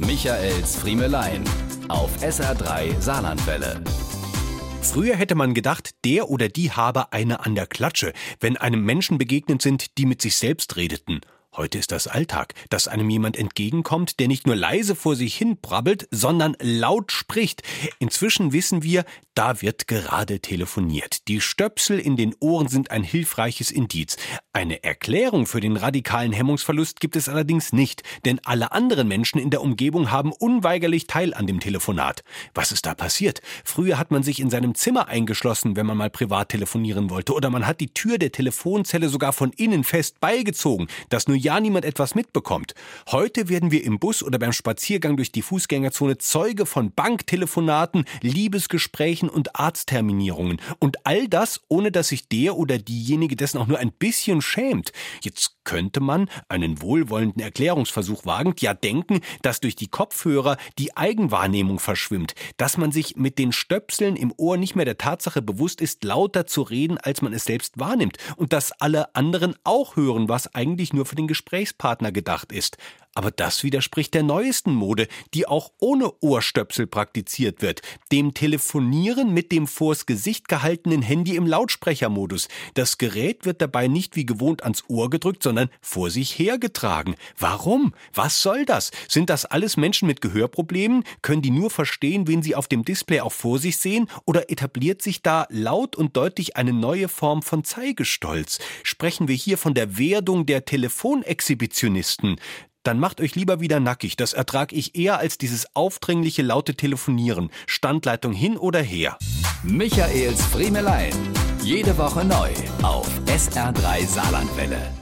Michaels Friemelein auf SR3 Saarlandwelle. Früher hätte man gedacht, der oder die habe eine an der Klatsche, wenn einem Menschen begegnet sind, die mit sich selbst redeten. Heute ist das Alltag, dass einem jemand entgegenkommt, der nicht nur leise vor sich hin brabbelt, sondern laut spricht. Inzwischen wissen wir, da wird gerade telefoniert. Die Stöpsel in den Ohren sind ein hilfreiches Indiz. Eine Erklärung für den radikalen Hemmungsverlust gibt es allerdings nicht, denn alle anderen Menschen in der Umgebung haben unweigerlich Teil an dem Telefonat. Was ist da passiert? Früher hat man sich in seinem Zimmer eingeschlossen, wenn man mal privat telefonieren wollte, oder man hat die Tür der Telefonzelle sogar von innen fest beigezogen, dass nur ja niemand etwas mitbekommt. Heute werden wir im Bus oder beim Spaziergang durch die Fußgängerzone Zeuge von Banktelefonaten, Liebesgesprächen und Arztterminierungen. Und all das, ohne dass sich der oder diejenige dessen auch nur ein bisschen schämt. Jetzt könnte man, einen wohlwollenden Erklärungsversuch wagend, ja denken, dass durch die Kopfhörer die Eigenwahrnehmung verschwimmt, dass man sich mit den Stöpseln im Ohr nicht mehr der Tatsache bewusst ist, lauter zu reden, als man es selbst wahrnimmt, und dass alle anderen auch hören, was eigentlich nur für den Gesprächspartner gedacht ist. Aber das widerspricht der neuesten Mode, die auch ohne Ohrstöpsel praktiziert wird, dem Telefonieren mit dem vors Gesicht gehaltenen Handy im Lautsprechermodus. Das Gerät wird dabei nicht wie gewohnt ans Ohr gedrückt, sondern vor sich hergetragen. Warum? Was soll das? Sind das alles Menschen mit Gehörproblemen? Können die nur verstehen, wen sie auf dem Display auch vor sich sehen? Oder etabliert sich da laut und deutlich eine neue Form von Zeigestolz? Sprechen wir hier von der Werdung der Telefonexhibitionisten? Dann macht euch lieber wieder nackig. Das ertrag ich eher als dieses aufdringliche laute Telefonieren. Standleitung hin oder her. Michaels Friemelein. Jede Woche neu auf SR3 Saarlandwelle.